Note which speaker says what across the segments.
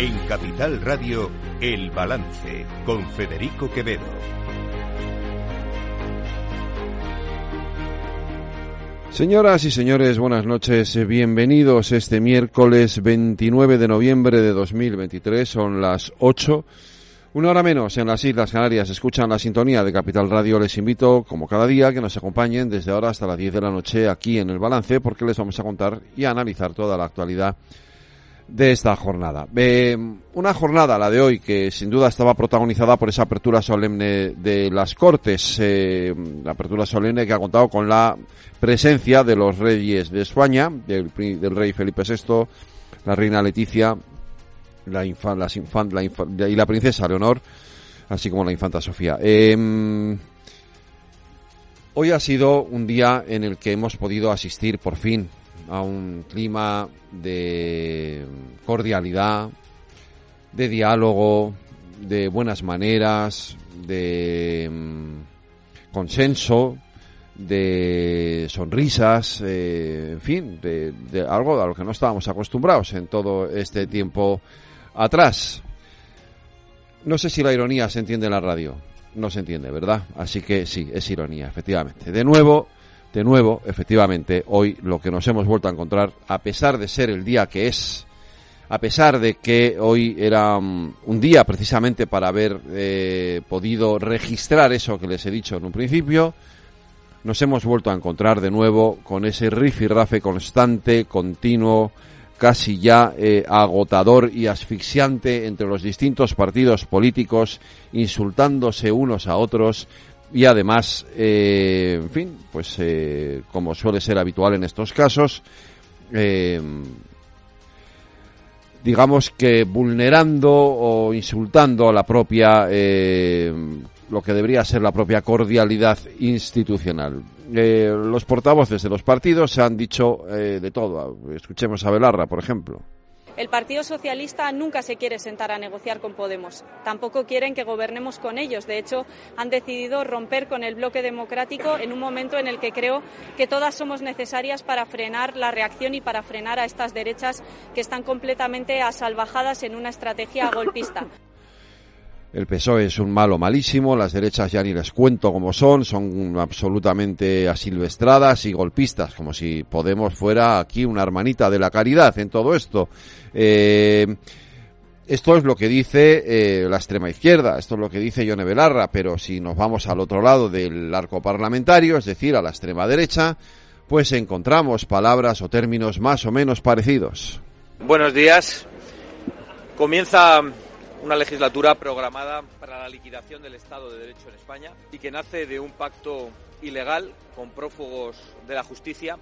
Speaker 1: En Capital Radio, El Balance, con Federico Quevedo.
Speaker 2: Señoras y señores, buenas noches. Bienvenidos este miércoles 29 de noviembre de 2023. Son las 8. Una hora menos en las Islas Canarias. Escuchan la sintonía de Capital Radio. Les invito, como cada día, que nos acompañen desde ahora hasta las 10 de la noche aquí en el balance, porque les vamos a contar y a analizar toda la actualidad de esta jornada. Eh, una jornada, la de hoy, que sin duda estaba protagonizada por esa apertura solemne de las Cortes, eh, la apertura solemne que ha contado con la presencia de los reyes de España, del, rey Felipe VI, la reina Leticia, la, infan, y la princesa Leonor, así como la infanta Sofía. Eh, hoy ha sido un día en el que hemos podido asistir por fin a un clima de cordialidad, de diálogo, de buenas maneras, de mm, consenso, de sonrisas, eh, en fin, de, de, algo a lo que no estábamos acostumbrados en todo este tiempo atrás. No sé si la ironía se entiende en la radio. No se entiende, ¿verdad? Así que sí, es ironía, efectivamente. De nuevo, de nuevo, efectivamente, hoy lo que nos hemos vuelto a encontrar, a pesar de ser el día que es, a pesar de que hoy era um, un día precisamente para haber eh, podido registrar eso que les he dicho en un principio, nos hemos vuelto a encontrar de nuevo con ese rifirrafe constante, continuo, casi ya eh, agotador y asfixiante entre los distintos partidos políticos, insultándose unos a otros, y además, eh, en fin, pues eh, como suele ser habitual en estos casos, eh, digamos que vulnerando o insultando a la propia, eh, lo que debería ser la propia cordialidad institucional. Eh, los portavoces de los partidos se han dicho eh, de todo. Escuchemos a Belarra, por ejemplo.
Speaker 3: El Partido Socialista nunca se quiere sentar a negociar con Podemos. Tampoco quieren que gobernemos con ellos. De hecho, han decidido romper con el bloque democrático en un momento en el que creo que todas somos necesarias para frenar la reacción y para frenar a estas derechas que están completamente asalvajadas en una estrategia golpista.
Speaker 2: El PSOE es un malo malísimo, las derechas ya ni les cuento cómo son, son absolutamente asilvestradas y golpistas, como si Podemos fuera aquí una hermanita de la caridad en todo esto. Eh, esto es lo que dice eh, la extrema izquierda, esto es lo que dice Yone Belarra, pero si nos vamos al otro lado del arco parlamentario, es decir, a la extrema derecha, pues encontramos palabras o términos más o menos parecidos.
Speaker 4: Buenos días. Comienza una legislatura programada para la liquidación del Estado de Derecho en España y que nace de un pacto ilegal con prófugos de la justicia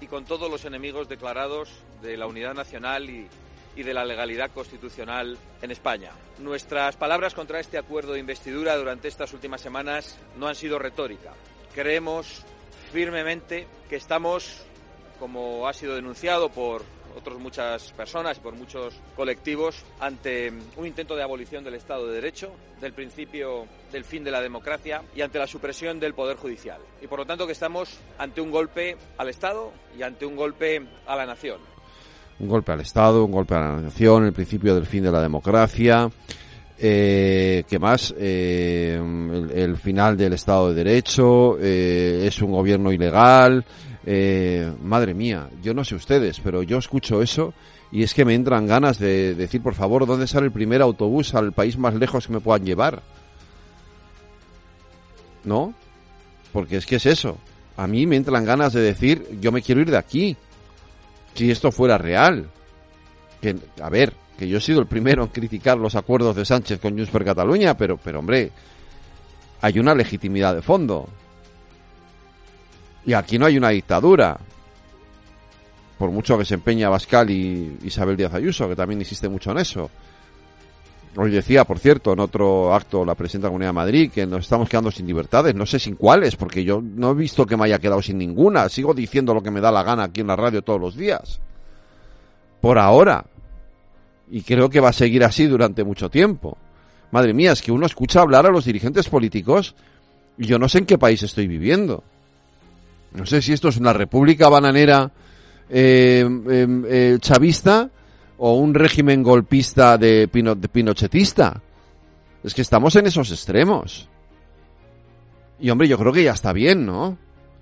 Speaker 4: y con todos los enemigos declarados de la unidad nacional y, de la legalidad constitucional en España. Nuestras palabras contra este acuerdo de investidura durante estas últimas semanas no han sido retórica. Creemos firmemente que estamos, como ha sido denunciado por otras muchas personas y por muchos colectivos ante un intento de abolición del Estado de Derecho, del principio del fin de la democracia y ante la supresión del Poder Judicial. Y por lo tanto que estamos ante un golpe al Estado y ante un golpe a la nación.
Speaker 2: Un golpe al Estado, un golpe a la nación, el principio del fin de la democracia. Eh, ¿Qué más? Eh, el, final del Estado de Derecho, eh, es un gobierno ilegal, eh, madre mía, yo no sé ustedes, pero yo escucho eso y es que me entran ganas de decir, por favor, ¿dónde sale el primer autobús al país más lejos que me puedan llevar? ¿No? Porque es que es eso. A mí me entran ganas de decir, yo me quiero ir de aquí. Si esto fuera real. Que, a ver, que yo he sido el primero en criticar los acuerdos de Sánchez con Junts per Cataluña, pero, pero hombre, hay una legitimidad de fondo. Y aquí no hay una dictadura. Por mucho que se empeña Bascal y Isabel Díaz Ayuso, que también insiste mucho en eso. Hoy decía, por cierto, en otro acto la presidenta de la Comunidad de Madrid que nos estamos quedando sin libertades. No sé sin cuáles, porque yo no he visto que me haya quedado sin ninguna. Sigo diciendo lo que me da la gana aquí en la radio todos los días. Por ahora. Y creo que va a seguir así durante mucho tiempo. Madre mía, es que uno escucha hablar a los dirigentes políticos y yo no sé en qué país estoy viviendo. No sé si esto es una república bananera eh, eh, eh, chavista o un régimen golpista de, pinochetista. Es que estamos en esos extremos. Y hombre, yo creo que ya está bien, ¿no?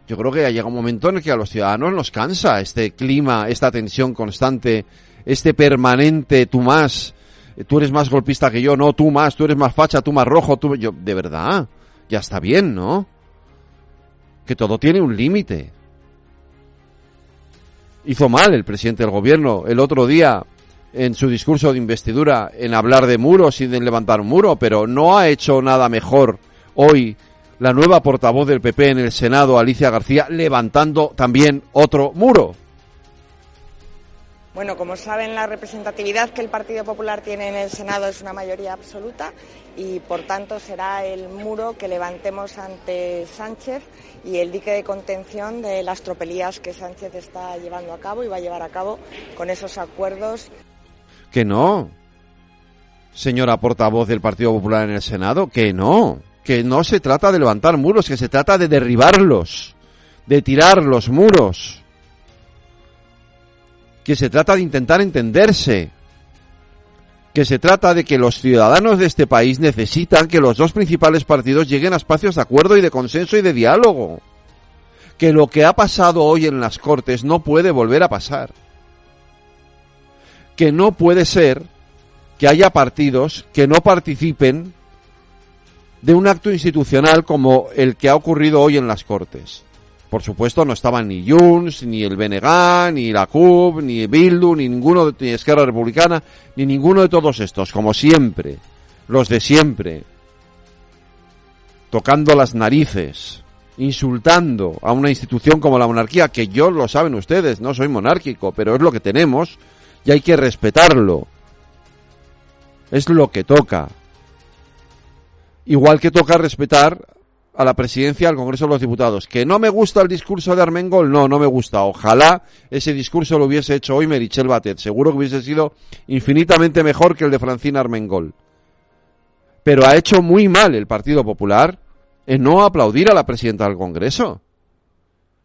Speaker 2: Yo creo que ya llega un momento en el que a los ciudadanos nos cansa este clima, esta tensión constante, este permanente tú más, tú eres más golpista que yo, no, tú más, tú eres más facha, tú más rojo, tú yo de verdad, ya está bien, ¿no? Todo tiene un límite. Hizo mal el presidente del gobierno el otro día en su discurso de investidura en hablar de muros y de levantar un muro, pero no ha hecho nada mejor hoy la nueva portavoz del PP en el Senado, Alicia García, levantando también otro muro.
Speaker 5: Bueno, como saben, la representatividad que el Partido Popular tiene en el Senado es una mayoría absoluta y, por tanto, será el muro que levantemos ante Sánchez y el dique de contención de las tropelías que Sánchez está llevando a cabo y va a llevar a cabo con esos acuerdos.
Speaker 2: Que no, señora portavoz del Partido Popular en el Senado, que no, que no se trata de levantar muros, que se trata de derribarlos, de tirar los muros que se trata de intentar entenderse, que se trata de que los ciudadanos de este país necesitan que los dos principales partidos lleguen a espacios de acuerdo y de consenso y de diálogo, que lo que ha pasado hoy en las Cortes no puede volver a pasar, que no puede ser que haya partidos que no participen de un acto institucional como el que ha ocurrido hoy en las Cortes. Por supuesto, no estaban ni Junts, ni el BNG, ni la CUP, ni Bildu, ni ninguno de ni Esquerra Republicana, ni ninguno de todos estos, como siempre, los de siempre, tocando las narices, insultando a una institución como la monarquía, que yo lo saben ustedes, no soy monárquico, pero es lo que tenemos y hay que respetarlo. Es lo que toca. Igual que toca respetar a la presidencia del Congreso de los Diputados. ¿Que no me gusta el discurso de Armengol? No, no me gusta. Ojalá ese discurso lo hubiese hecho hoy Merichel Batet. Seguro que hubiese sido infinitamente mejor que el de Francina Armengol. Pero ha hecho muy mal el Partido Popular en no aplaudir a la presidenta del Congreso.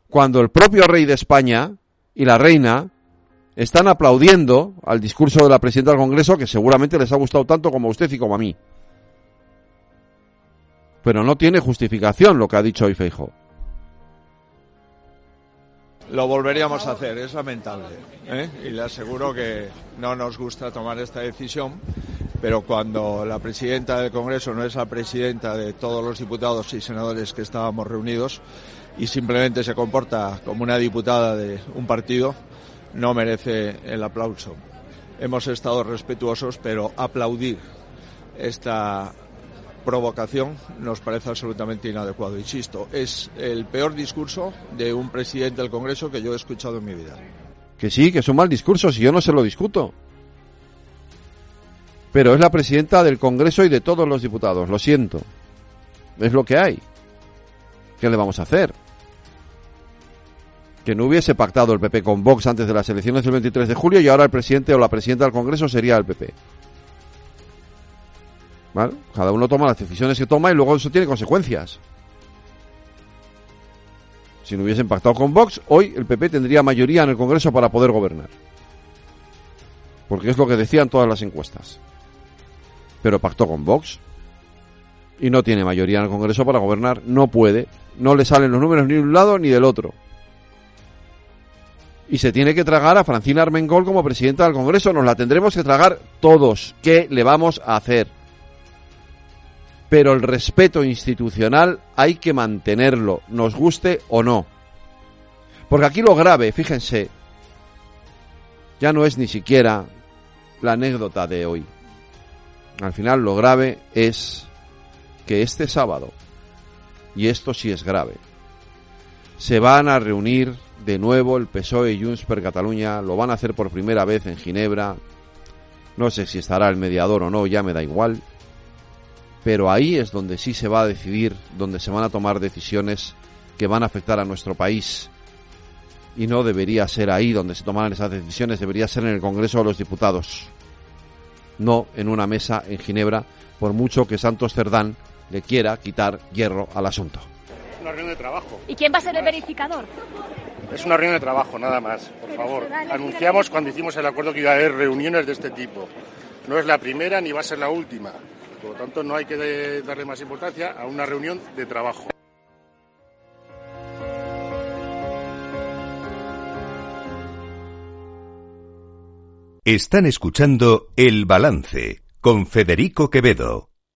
Speaker 2: Cuando el propio rey de España y la reina están aplaudiendo al discurso de la presidenta del Congreso que seguramente les ha gustado tanto como a usted y como a mí. Pero no tiene justificación lo que ha dicho hoy Feijo.
Speaker 6: Lo volveríamos a hacer, es lamentable. ¿eh? Y le aseguro que no nos gusta tomar esta decisión, pero cuando la presidenta del Congreso no es la presidenta de todos los diputados y senadores que estábamos reunidos y simplemente se comporta como una diputada de un partido, no merece el aplauso. Hemos estado respetuosos, pero aplaudir esta provocación nos parece absolutamente inadecuado. Insisto, es el peor discurso de un presidente del Congreso que yo he escuchado en mi vida.
Speaker 2: Que sí, que es un mal discurso, si yo no se lo discuto. Pero es la presidenta del Congreso y de todos los diputados, lo siento. Es lo que hay. ¿Qué le vamos a hacer? Que no hubiese pactado el PP con Vox antes de las elecciones del 23 de julio y ahora el presidente o la presidenta del Congreso sería el PP. Cada uno toma las decisiones que toma y luego eso tiene consecuencias. Si no hubiesen pactado con Vox, hoy el PP tendría mayoría en el Congreso para poder gobernar. Porque es lo que decían todas las encuestas. Pero pactó con Vox y no tiene mayoría en el Congreso para gobernar, no puede, no le salen los números ni de un lado ni del otro. Y se tiene que tragar a Francina Armengol como presidenta del Congreso, nos la tendremos que tragar todos. ¿Qué le vamos a hacer? Pero el respeto institucional hay que mantenerlo, nos guste o no. Porque aquí lo grave, fíjense, ya no es ni siquiera la anécdota de hoy. Al final lo grave es que este sábado, y esto sí es grave, se van a reunir de nuevo el PSOE y Junts per Cataluña, lo van a hacer por primera vez en Ginebra, no sé si estará el mediador o no, ya me da igual, pero ahí es donde sí se va a decidir, donde se van a tomar decisiones que van a afectar a nuestro país. Y no debería ser ahí donde se tomaran esas decisiones, debería ser en el Congreso de los Diputados, no en una mesa en Ginebra, por mucho que Santos Cerdán le quiera quitar hierro al asunto.
Speaker 7: Una reunión de trabajo.
Speaker 8: ¿Y quién va a ser el verificador?
Speaker 7: Es una reunión de trabajo, nada más, por favor. Anunciamos cuando hicimos el acuerdo que iba a haber reuniones de este tipo. No es la primera ni va a ser la última. Por lo tanto, no hay que darle más importancia a una reunión de trabajo.
Speaker 1: Están escuchando El Balance con Federico Quevedo.